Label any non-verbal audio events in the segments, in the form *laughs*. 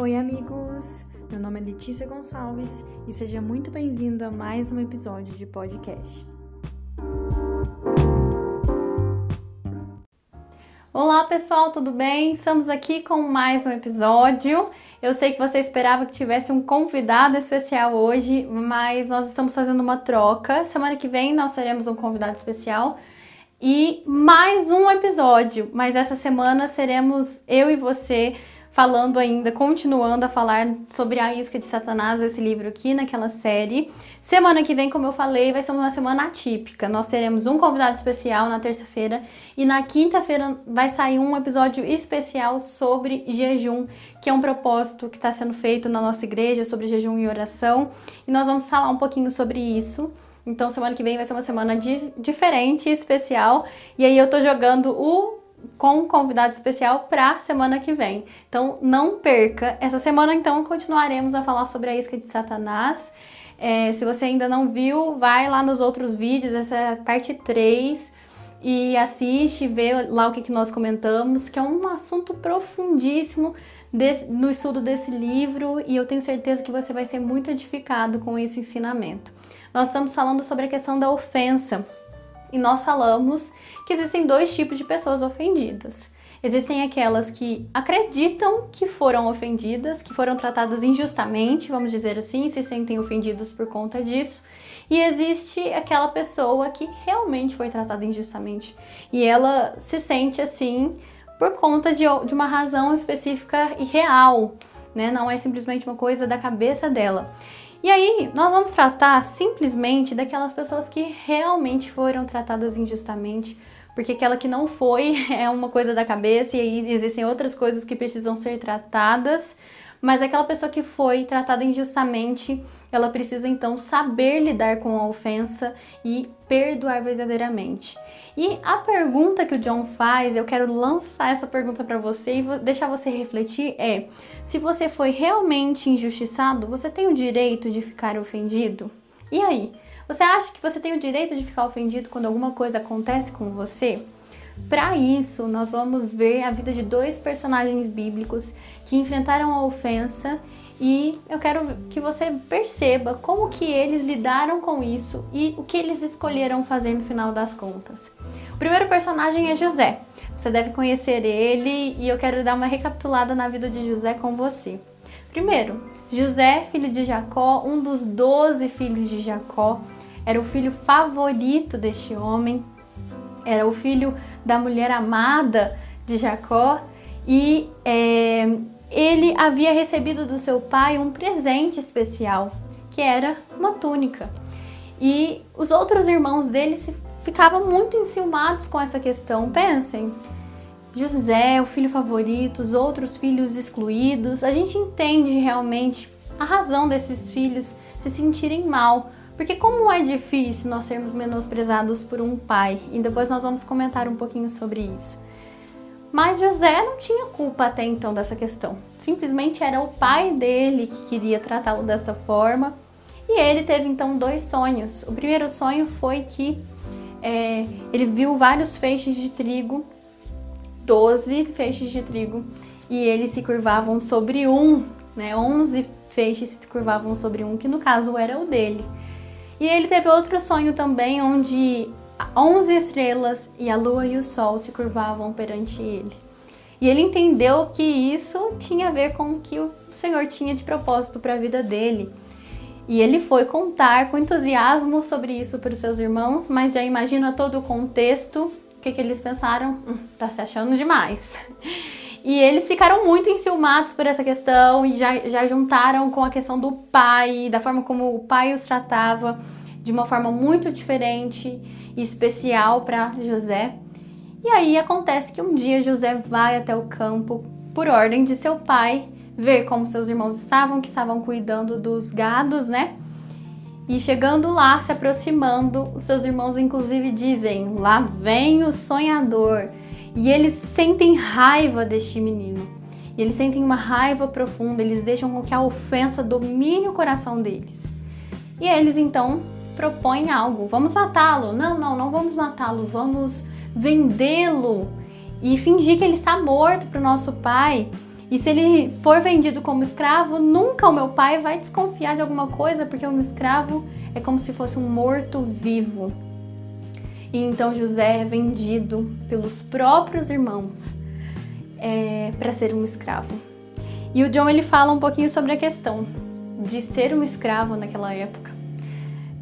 Oi, amigos! Meu nome é Letícia Gonçalves e seja muito bem-vindo a mais um episódio de podcast. Olá, pessoal, tudo bem? Estamos aqui com mais um episódio. Eu sei que você esperava que tivesse um convidado especial hoje, mas nós estamos fazendo uma troca. Semana que vem nós teremos um convidado especial e mais um episódio, mas essa semana seremos eu e você falando ainda, continuando a falar sobre a isca de Satanás, esse livro aqui naquela série. Semana que vem, como eu falei, vai ser uma semana atípica. Nós teremos um convidado especial na terça-feira e na quinta-feira vai sair um episódio especial sobre jejum, que é um propósito que está sendo feito na nossa igreja sobre jejum e oração. E nós vamos falar um pouquinho sobre isso. Então, semana que vem vai ser uma semana diferente, especial. E aí, eu tô jogando o com um convidado especial para semana que vem. Então não perca. Essa semana então continuaremos a falar sobre a isca de Satanás. É, se você ainda não viu, vai lá nos outros vídeos, essa é a parte 3 e assiste, vê lá o que, que nós comentamos, que é um assunto profundíssimo desse, no estudo desse livro e eu tenho certeza que você vai ser muito edificado com esse ensinamento. Nós estamos falando sobre a questão da ofensa e nós falamos que existem dois tipos de pessoas ofendidas. Existem aquelas que acreditam que foram ofendidas, que foram tratadas injustamente, vamos dizer assim, se sentem ofendidas por conta disso. E existe aquela pessoa que realmente foi tratada injustamente e ela se sente assim por conta de, de uma razão específica e real, né? Não é simplesmente uma coisa da cabeça dela. E aí, nós vamos tratar simplesmente daquelas pessoas que realmente foram tratadas injustamente, porque aquela que não foi *laughs* é uma coisa da cabeça e aí existem outras coisas que precisam ser tratadas, mas aquela pessoa que foi tratada injustamente, ela precisa então saber lidar com a ofensa e perdoar verdadeiramente. E a pergunta que o John faz, eu quero lançar essa pergunta para você e deixar você refletir é: se você foi realmente injustiçado, você tem o direito de ficar ofendido? E aí? Você acha que você tem o direito de ficar ofendido quando alguma coisa acontece com você? Para isso, nós vamos ver a vida de dois personagens bíblicos que enfrentaram a ofensa e eu quero que você perceba como que eles lidaram com isso e o que eles escolheram fazer no final das contas. O primeiro personagem é José. Você deve conhecer ele e eu quero dar uma recapitulada na vida de José com você. Primeiro, José, filho de Jacó, um dos doze filhos de Jacó, era o filho favorito deste homem, era o filho da mulher amada de Jacó e é, ele havia recebido do seu pai um presente especial, que era uma túnica. E os outros irmãos dele se ficavam muito enciumados com essa questão. Pensem, José, o filho favorito, os outros filhos excluídos. A gente entende realmente a razão desses filhos se sentirem mal, porque como é difícil nós sermos menosprezados por um pai, e depois nós vamos comentar um pouquinho sobre isso. Mas José não tinha culpa até então dessa questão. Simplesmente era o pai dele que queria tratá-lo dessa forma. E ele teve então dois sonhos. O primeiro sonho foi que é, ele viu vários feixes de trigo, doze feixes de trigo, e eles se curvavam sobre um, né? Onze feixes se curvavam sobre um, que no caso era o dele. E ele teve outro sonho também, onde onze estrelas e a lua e o sol se curvavam perante ele. E ele entendeu que isso tinha a ver com o que o Senhor tinha de propósito para a vida dele. E ele foi contar com entusiasmo sobre isso para os seus irmãos, mas já imagina todo o contexto. O que, que eles pensaram? Hum, tá se achando demais. E eles ficaram muito enciumados por essa questão e já, já juntaram com a questão do pai, da forma como o pai os tratava de uma forma muito diferente e especial para José. E aí acontece que um dia José vai até o campo por ordem de seu pai, ver como seus irmãos estavam, que estavam cuidando dos gados, né? E chegando lá, se aproximando, os seus irmãos inclusive dizem: "Lá vem o sonhador". E eles sentem raiva deste menino. E eles sentem uma raiva profunda, eles deixam com que a ofensa domine o coração deles. E eles então propõe algo, vamos matá-lo. Não, não, não vamos matá-lo, vamos vendê-lo e fingir que ele está morto para o nosso pai E se ele for vendido como escravo, nunca o meu pai vai desconfiar de alguma coisa, porque um escravo é como se fosse um morto vivo. E então José é vendido pelos próprios irmãos é, para ser um escravo. E o John ele fala um pouquinho sobre a questão de ser um escravo naquela época.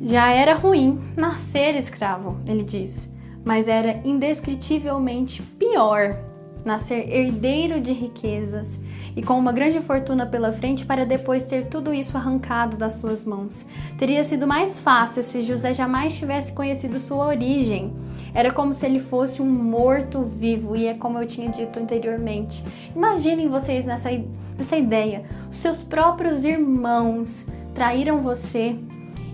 Já era ruim nascer escravo, ele diz, mas era indescritivelmente pior nascer herdeiro de riquezas e com uma grande fortuna pela frente para depois ter tudo isso arrancado das suas mãos. Teria sido mais fácil se José jamais tivesse conhecido sua origem. Era como se ele fosse um morto vivo, e é como eu tinha dito anteriormente. Imaginem vocês nessa, nessa ideia: seus próprios irmãos traíram você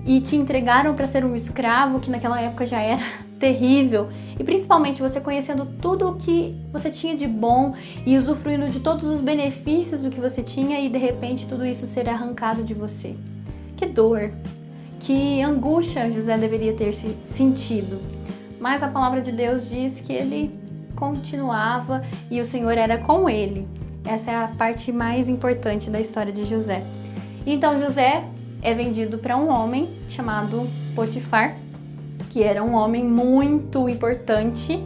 e te entregaram para ser um escravo, que naquela época já era terrível, e principalmente você conhecendo tudo o que você tinha de bom e usufruindo de todos os benefícios do que você tinha e de repente tudo isso ser arrancado de você. Que dor, que angústia José deveria ter se sentido. Mas a palavra de Deus diz que ele continuava e o Senhor era com ele. Essa é a parte mais importante da história de José. Então José é vendido para um homem chamado Potifar, que era um homem muito importante,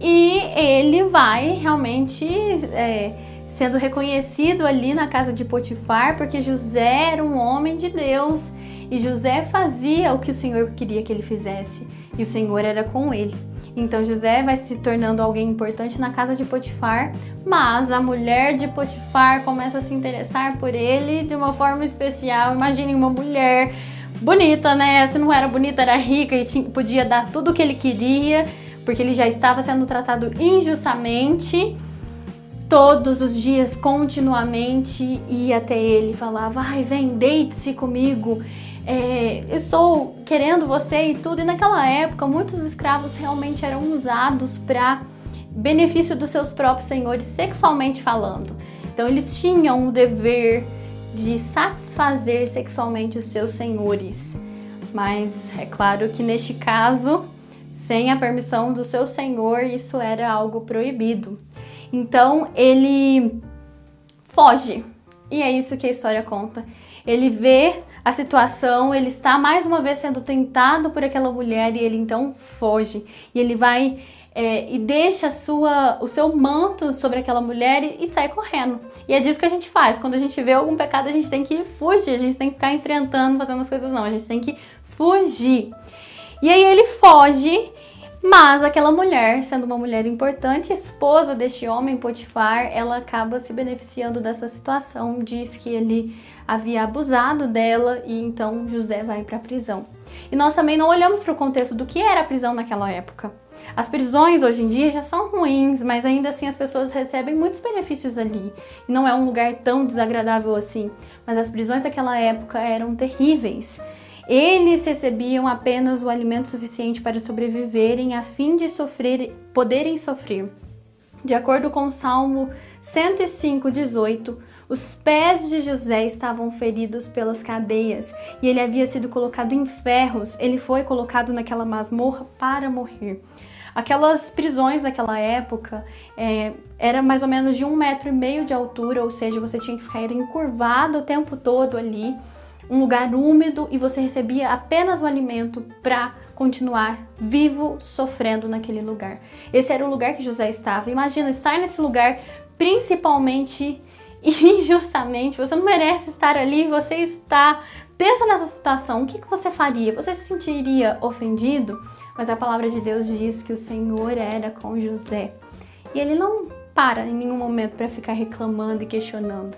e ele vai realmente é, sendo reconhecido ali na casa de Potifar, porque José era um homem de Deus e José fazia o que o Senhor queria que ele fizesse, e o Senhor era com ele. Então José vai se tornando alguém importante na casa de Potifar, mas a mulher de Potifar começa a se interessar por ele de uma forma especial. Imagine uma mulher bonita, né? Se não era bonita, era rica e tinha, podia dar tudo o que ele queria, porque ele já estava sendo tratado injustamente. Todos os dias, continuamente, ia até ele e falava: Ai, vem, deite-se comigo é, eu estou querendo você e tudo. E naquela época, muitos escravos realmente eram usados para benefício dos seus próprios senhores, sexualmente falando. Então, eles tinham o dever de satisfazer sexualmente os seus senhores. Mas é claro que neste caso, sem a permissão do seu senhor, isso era algo proibido. Então ele foge. E é isso que a história conta. Ele vê a situação, ele está mais uma vez sendo tentado por aquela mulher e ele então foge. E ele vai é, e deixa sua, o seu manto sobre aquela mulher e, e, sai correndo. E é disso que a gente faz. Quando a gente vê algum pecado, a gente tem que fugir, a gente tem que ficar enfrentando, fazendo as coisas, não. A gente tem que fugir. E aí ele foge mas aquela mulher, sendo uma mulher importante, esposa deste homem Potifar, ela acaba se beneficiando dessa situação, diz que ele havia abusado dela e então José vai para a prisão. E nós também não olhamos para o contexto do que era a prisão naquela época. As prisões hoje em dia já são ruins, mas ainda assim as pessoas recebem muitos benefícios ali. E não é um lugar tão desagradável assim. Mas as prisões daquela época eram terríveis. Eles recebiam apenas o alimento suficiente para sobreviverem a fim de sofrer, poderem sofrer. De acordo com o Salmo 105, 18, os pés de José estavam feridos pelas cadeias e ele havia sido colocado em ferros. Ele foi colocado naquela masmorra para morrer. Aquelas prisões daquela época é, era mais ou menos de um metro e meio de altura, ou seja, você tinha que ficar encurvado o tempo todo ali um lugar úmido e você recebia apenas o alimento para continuar vivo, sofrendo naquele lugar. Esse era o lugar que José estava. Imagina estar nesse lugar, principalmente *laughs* injustamente. Você não merece estar ali, você está. Pensa nessa situação, o que, que você faria? Você se sentiria ofendido? Mas a palavra de Deus diz que o Senhor era com José. E ele não para em nenhum momento para ficar reclamando e questionando.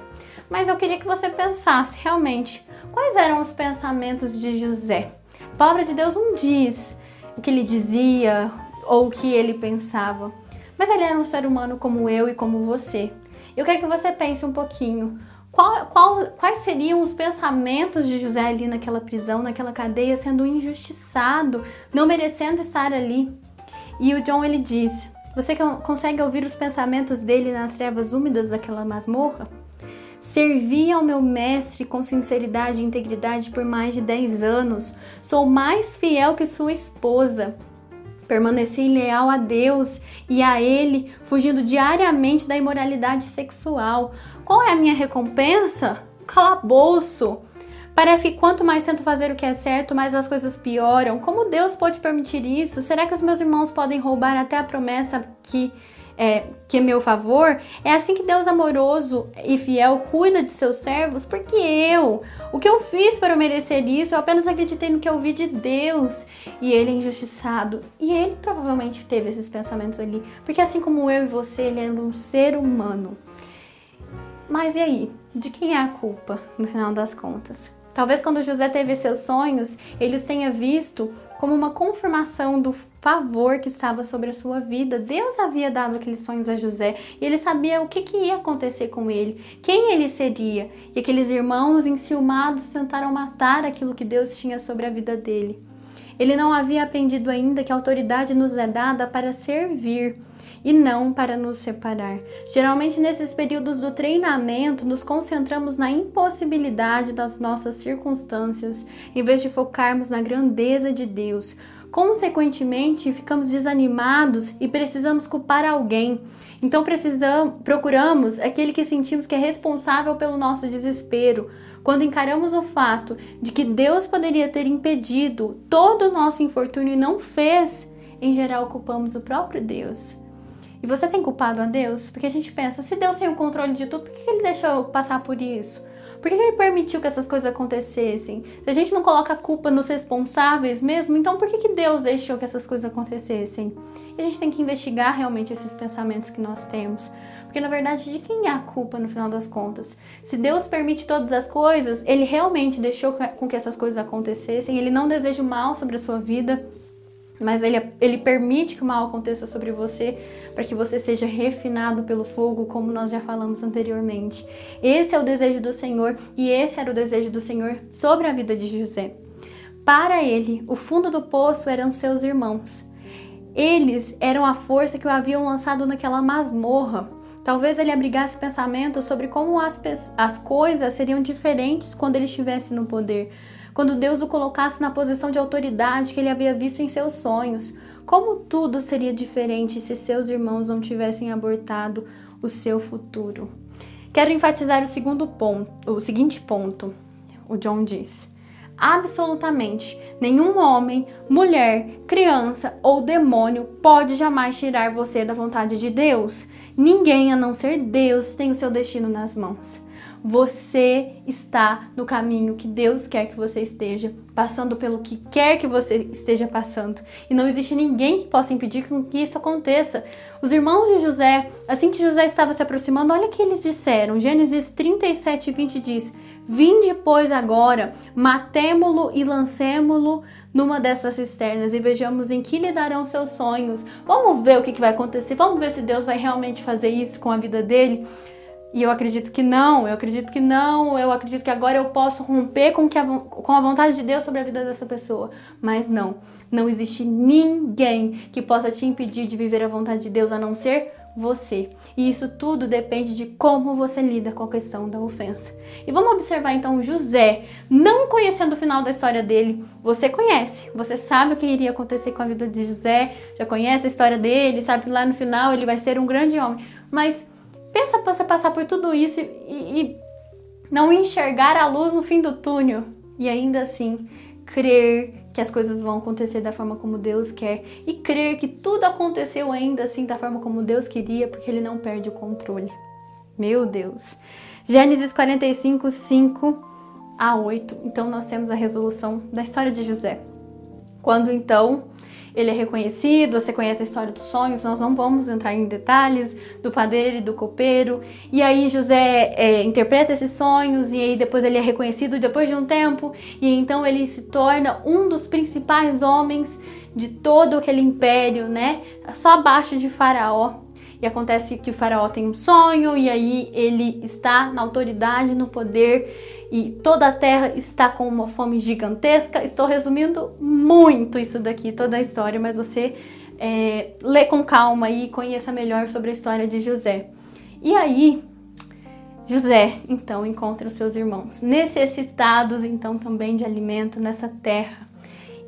Mas eu queria que você pensasse realmente quais eram os pensamentos de José. A palavra de Deus não diz o que ele dizia ou o que ele pensava, mas ele era um ser humano como eu e como você. Eu quero que você pense um pouquinho. Qual, qual, quais seriam os pensamentos de José ali naquela prisão, naquela cadeia, sendo injustiçado, não merecendo estar ali? E o John ele diz: Você consegue ouvir os pensamentos dele nas trevas úmidas daquela masmorra? Servi ao meu mestre com sinceridade e integridade por mais de 10 anos. Sou mais fiel que sua esposa. Permaneci leal a Deus e a Ele, fugindo diariamente da imoralidade sexual. Qual é a minha recompensa? Calabouço. Parece que quanto mais tento fazer o que é certo, mais as coisas pioram. Como Deus pode permitir isso? Será que os meus irmãos podem roubar até a promessa que é, que é meu favor, é assim que Deus amoroso e fiel cuida de seus servos, porque eu, o que eu fiz para merecer isso, eu apenas acreditei no que eu vi de Deus e ele é injustiçado. E ele provavelmente teve esses pensamentos ali, porque assim como eu e você, ele era um ser humano. Mas e aí? De quem é a culpa no final das contas? Talvez quando José teve seus sonhos, ele os tenha visto como uma confirmação do favor que estava sobre a sua vida. Deus havia dado aqueles sonhos a José e ele sabia o que, que ia acontecer com ele, quem ele seria. E aqueles irmãos enciumados tentaram matar aquilo que Deus tinha sobre a vida dele. Ele não havia aprendido ainda que a autoridade nos é dada para servir e não para nos separar. Geralmente, nesses períodos do treinamento, nos concentramos na impossibilidade das nossas circunstâncias, em vez de focarmos na grandeza de Deus. Consequentemente, ficamos desanimados e precisamos culpar alguém. Então precisamos, procuramos aquele que sentimos que é responsável pelo nosso desespero. Quando encaramos o fato de que Deus poderia ter impedido todo o nosso infortúnio e não fez, em geral culpamos o próprio Deus. E você tem culpado a Deus? Porque a gente pensa, se Deus tem o controle de tudo, por que ele deixou passar por isso? Por que ele permitiu que essas coisas acontecessem? Se a gente não coloca a culpa nos responsáveis mesmo, então por que, que Deus deixou que essas coisas acontecessem? E a gente tem que investigar realmente esses pensamentos que nós temos. Porque na verdade, de quem é a culpa no final das contas? Se Deus permite todas as coisas, ele realmente deixou com que essas coisas acontecessem, ele não deseja o mal sobre a sua vida mas ele, ele permite que o mal aconteça sobre você para que você seja refinado pelo fogo, como nós já falamos anteriormente. Esse é o desejo do Senhor e esse era o desejo do Senhor sobre a vida de José. Para ele, o fundo do poço eram seus irmãos. Eles eram a força que o haviam lançado naquela masmorra. Talvez ele abrigasse pensamentos sobre como as, as coisas seriam diferentes quando ele estivesse no poder quando Deus o colocasse na posição de autoridade que ele havia visto em seus sonhos. Como tudo seria diferente se seus irmãos não tivessem abortado o seu futuro. Quero enfatizar o segundo ponto, o seguinte ponto. O John diz: absolutamente nenhum homem, mulher, criança ou demônio pode jamais tirar você da vontade de Deus. Ninguém, a não ser Deus, tem o seu destino nas mãos. Você está no caminho que Deus quer que você esteja, passando pelo que quer que você esteja passando. E não existe ninguém que possa impedir que isso aconteça. Os irmãos de José, assim que José estava se aproximando, olha o que eles disseram. Gênesis 37, 20 diz: Vinde, pois, agora, matemo-lo e lancemo-lo numa dessas cisternas e vejamos em que lhe darão seus sonhos. Vamos ver o que, que vai acontecer, vamos ver se Deus vai realmente fazer isso com a vida dele. E eu acredito que não, eu acredito que não, eu acredito que agora eu posso romper com, que a, com a vontade de Deus sobre a vida dessa pessoa. Mas não, não existe ninguém que possa te impedir de viver a vontade de Deus a não ser você. E isso tudo depende de como você lida com a questão da ofensa. E vamos observar então José, não conhecendo o final da história dele, você conhece, você sabe o que iria acontecer com a vida de José, já conhece a história dele, sabe que lá no final ele vai ser um grande homem. Mas Pensa você passar por tudo isso e, e não enxergar a luz no fim do túnel e ainda assim crer que as coisas vão acontecer da forma como Deus quer e crer que tudo aconteceu ainda assim da forma como Deus queria, porque ele não perde o controle. Meu Deus. Gênesis 45, 5 a 8. Então nós temos a resolução da história de José. Quando então ele é reconhecido, você conhece a história dos sonhos, nós não vamos entrar em detalhes do padeiro e do copeiro. E aí José é, interpreta esses sonhos e aí depois ele é reconhecido depois de um tempo e então ele se torna um dos principais homens de todo aquele império, né? Só abaixo de Faraó. E acontece que o faraó tem um sonho e aí ele está na autoridade, no poder e toda a terra está com uma fome gigantesca. Estou resumindo muito isso daqui, toda a história, mas você é, lê com calma e conheça melhor sobre a história de José. E aí, José então encontra os seus irmãos, necessitados então também de alimento nessa terra.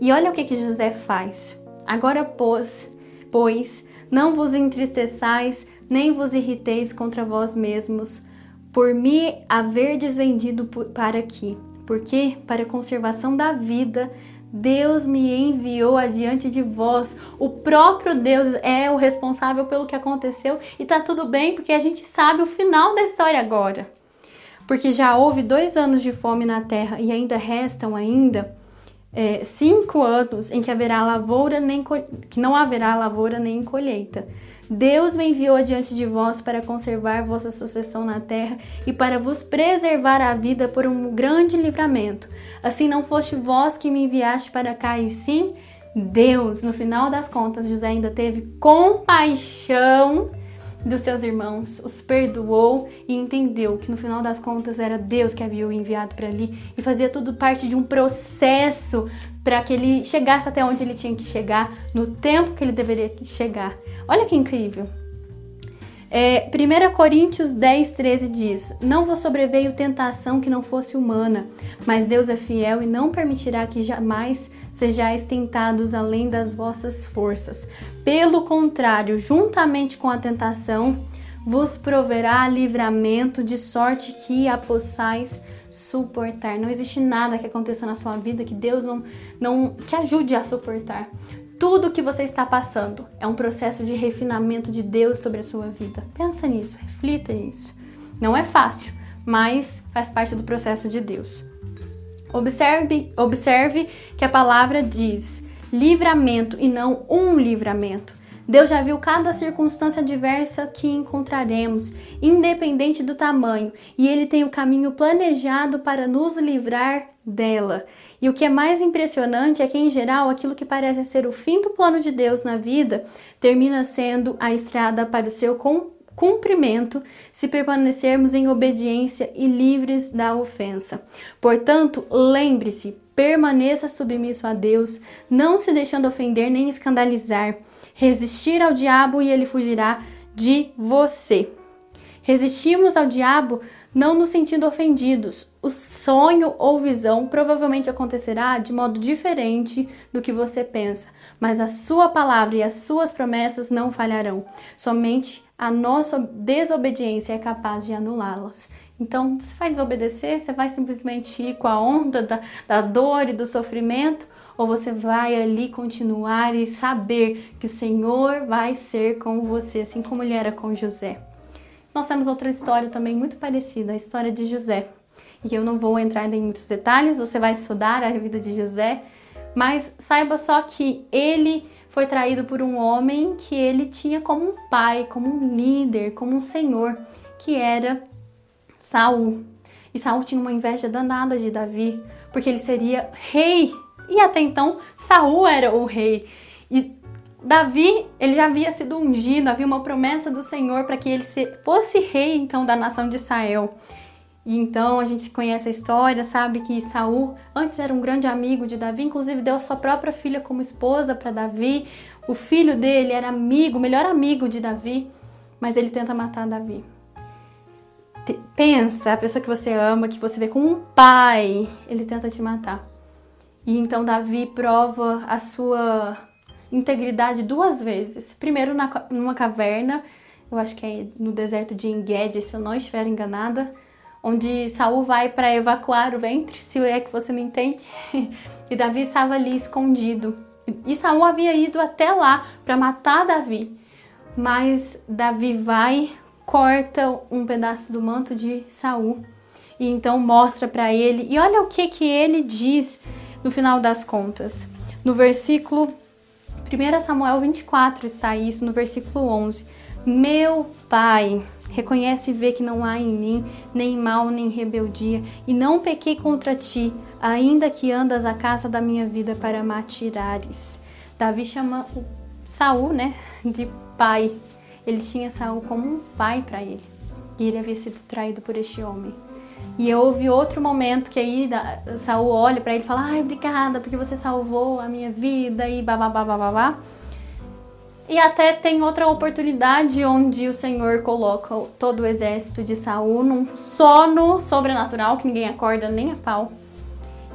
E olha o que, que José faz. Agora, pois, pois, não vos entristeçais, nem vos irriteis contra vós mesmos, por me haverdes vendido para aqui, porque para a conservação da vida. Deus me enviou adiante de vós. O próprio Deus é o responsável pelo que aconteceu e tá tudo bem, porque a gente sabe o final da história agora. Porque já houve dois anos de fome na terra e ainda restam ainda é, cinco anos em que haverá lavoura nem que não haverá lavoura nem colheita. Deus me enviou adiante de vós para conservar vossa sucessão na terra e para vos preservar a vida por um grande livramento. Assim não foste vós que me enviaste para cá, e sim Deus. No final das contas, José ainda teve compaixão dos seus irmãos, os perdoou e entendeu que no final das contas era Deus que havia o enviado para ali e fazia tudo parte de um processo para que ele chegasse até onde ele tinha que chegar, no tempo que ele deveria chegar. Olha que incrível! É, 1 Coríntios 10, 13 diz: Não vos sobreveio tentação que não fosse humana, mas Deus é fiel e não permitirá que jamais sejais tentados além das vossas forças. Pelo contrário, juntamente com a tentação, vos proverá livramento, de sorte que a possais suportar. Não existe nada que aconteça na sua vida que Deus não, não te ajude a suportar. Tudo que você está passando é um processo de refinamento de Deus sobre a sua vida. Pensa nisso, reflita nisso. Não é fácil, mas faz parte do processo de Deus. Observe, observe que a palavra diz livramento e não um livramento. Deus já viu cada circunstância diversa que encontraremos, independente do tamanho, e Ele tem o caminho planejado para nos livrar dela. E o que é mais impressionante é que, em geral, aquilo que parece ser o fim do plano de Deus na vida termina sendo a estrada para o seu cumprimento se permanecermos em obediência e livres da ofensa. Portanto, lembre-se, permaneça submisso a Deus, não se deixando ofender nem escandalizar. Resistir ao diabo e ele fugirá de você. Resistimos ao diabo não nos sentindo ofendidos. O sonho ou visão provavelmente acontecerá de modo diferente do que você pensa, mas a sua palavra e as suas promessas não falharão. Somente a nossa desobediência é capaz de anulá-las. Então, você vai desobedecer? Você vai simplesmente ir com a onda da, da dor e do sofrimento? Ou você vai ali continuar e saber que o Senhor vai ser com você, assim como ele era com José? Nós temos outra história também muito parecida, a história de José. E eu não vou entrar em muitos detalhes, você vai estudar a vida de José, mas saiba só que ele foi traído por um homem que ele tinha como um pai, como um líder, como um senhor, que era Saul. E Saul tinha uma inveja danada de Davi, porque ele seria rei. E até então Saul era o rei. E Davi, ele já havia sido ungido, havia uma promessa do Senhor para que ele fosse rei então da nação de Israel. E então a gente conhece a história, sabe que Saul antes era um grande amigo de Davi, inclusive deu a sua própria filha como esposa para Davi. O filho dele era amigo, melhor amigo de Davi, mas ele tenta matar Davi. Pensa, a pessoa que você ama, que você vê como um pai, ele tenta te matar. E então Davi prova a sua integridade duas vezes. Primeiro na, numa caverna, eu acho que é no deserto de Engedi, se eu não estiver enganada, onde Saul vai para evacuar o ventre, se é que você me entende. *laughs* e Davi estava ali escondido. E Saul havia ido até lá para matar Davi. Mas Davi vai, corta um pedaço do manto de Saul e então mostra para ele. E olha o que que ele diz no final das contas. No versículo 1 Samuel 24 está isso no versículo 11. Meu pai, reconhece e vê que não há em mim nem mal nem rebeldia, e não pequei contra ti, ainda que andas a caça da minha vida para me atirares. Davi chama Saul, né, de pai. Ele tinha Saul como um pai para ele, e ele havia sido traído por este homem. E houve outro momento que aí Saul olha para ele e fala: "Ai, obrigada, porque você salvou a minha vida" e babá babá. E até tem outra oportunidade onde o Senhor coloca todo o exército de Saul num sono sobrenatural que ninguém acorda nem a pau.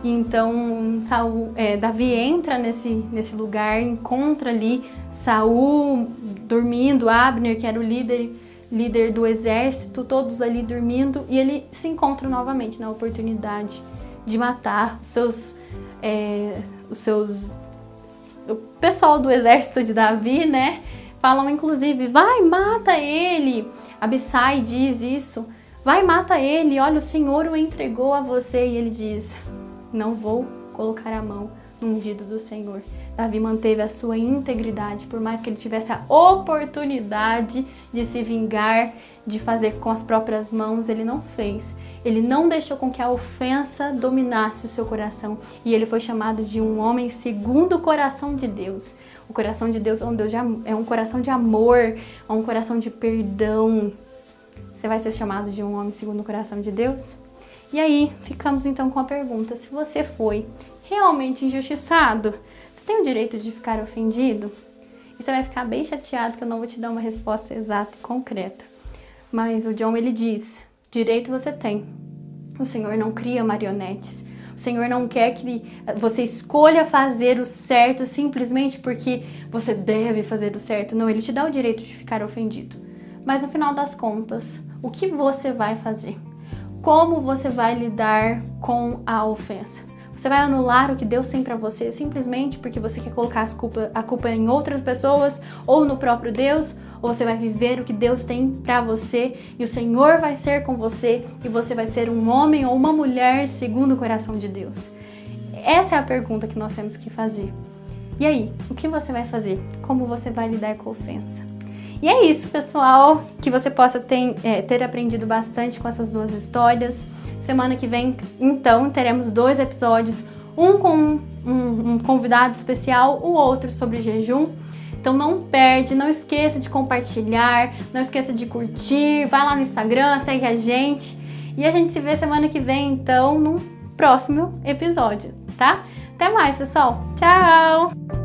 Então Saul, é, Davi entra nesse, nesse lugar, encontra ali Saul dormindo, Abner, que era o líder, líder do exército, todos ali dormindo, e ele se encontra novamente na oportunidade de matar os seus, é, os seus o pessoal do exército de Davi, né? Falam inclusive, vai, mata ele. Abissai diz isso. Vai, mata ele. Olha, o Senhor o entregou a você. E ele diz: Não vou colocar a mão no ungido do Senhor. Davi manteve a sua integridade, por mais que ele tivesse a oportunidade de se vingar, de fazer com as próprias mãos, ele não fez. Ele não deixou com que a ofensa dominasse o seu coração. E ele foi chamado de um homem segundo o coração de Deus. O coração de Deus é um, é coração de amor, é um coração de perdão. Você vai ser chamado de um homem segundo o coração de Deus? E aí, ficamos então com a pergunta: se você foi realmente injustiçado, você tem o direito de ficar ofendido? E você vai ficar bem chateado que eu não vou te dar uma resposta exata e concreta. Mas o John ele diz: direito você tem. O Senhor não cria marionetes. O Senhor não quer que você escolha fazer o certo simplesmente porque você deve fazer o certo. Não, ele te dá o direito de ficar ofendido. Mas no final das contas, o que você vai fazer? Como você vai lidar com a ofensa? Você vai anular o que Deus tem para você simplesmente porque você quer colocar culpa, a culpa em outras pessoas ou no próprio Deus? Ou você vai viver o que Deus tem para você e o Senhor vai ser com você e você vai ser um homem ou uma mulher segundo o coração de Deus? Essa é a pergunta que nós temos que fazer. E aí, o que você vai fazer? Como você vai lidar com a ofensa? E é isso, pessoal. Que você possa ter, é, ter aprendido bastante com essas duas histórias. Semana que vem, então, teremos dois episódios: um com um, um convidado especial, o outro sobre jejum. Então não perde, não esqueça de compartilhar, não esqueça de curtir, vai lá no Instagram, segue a gente. E a gente se vê semana que vem, então, no próximo episódio, tá? Até mais, pessoal. Tchau!